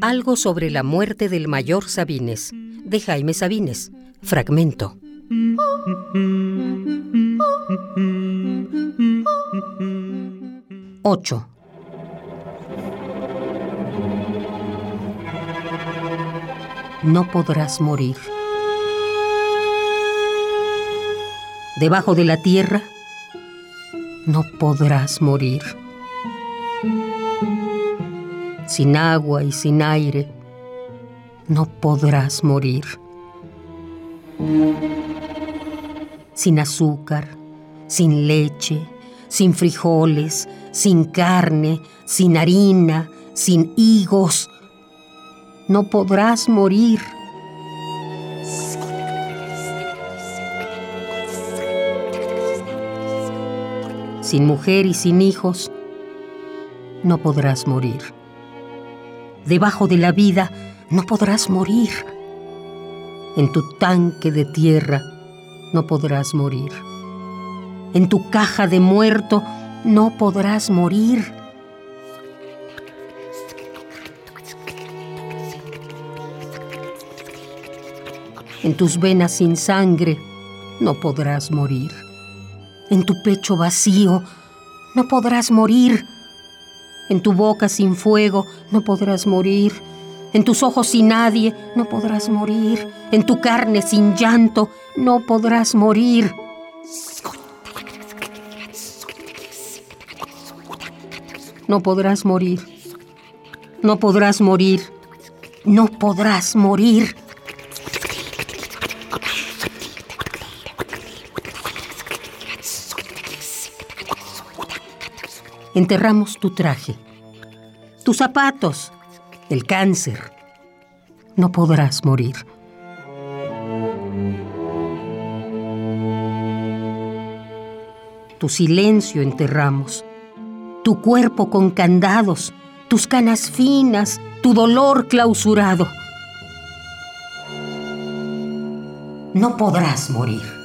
Algo sobre la muerte del mayor Sabines, de Jaime Sabines. Fragmento. Ocho. No podrás morir. Debajo de la tierra, no podrás morir. Sin agua y sin aire, no podrás morir. Sin azúcar, sin leche, sin frijoles, sin carne, sin harina, sin higos, no podrás morir. Sin mujer y sin hijos, no podrás morir. Debajo de la vida, no podrás morir. En tu tanque de tierra, no podrás morir. En tu caja de muerto, no podrás morir. En tus venas sin sangre, no podrás morir. En tu pecho vacío, no podrás morir. En tu boca sin fuego, no podrás morir. En tus ojos sin nadie, no podrás morir. En tu carne sin llanto, no podrás morir. No podrás morir. No podrás morir. No podrás morir. Enterramos tu traje, tus zapatos, el cáncer. No podrás morir. Tu silencio enterramos, tu cuerpo con candados, tus canas finas, tu dolor clausurado. No podrás morir.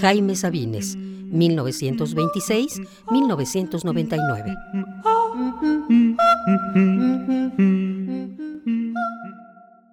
Jaime Sabines, 1926-1999.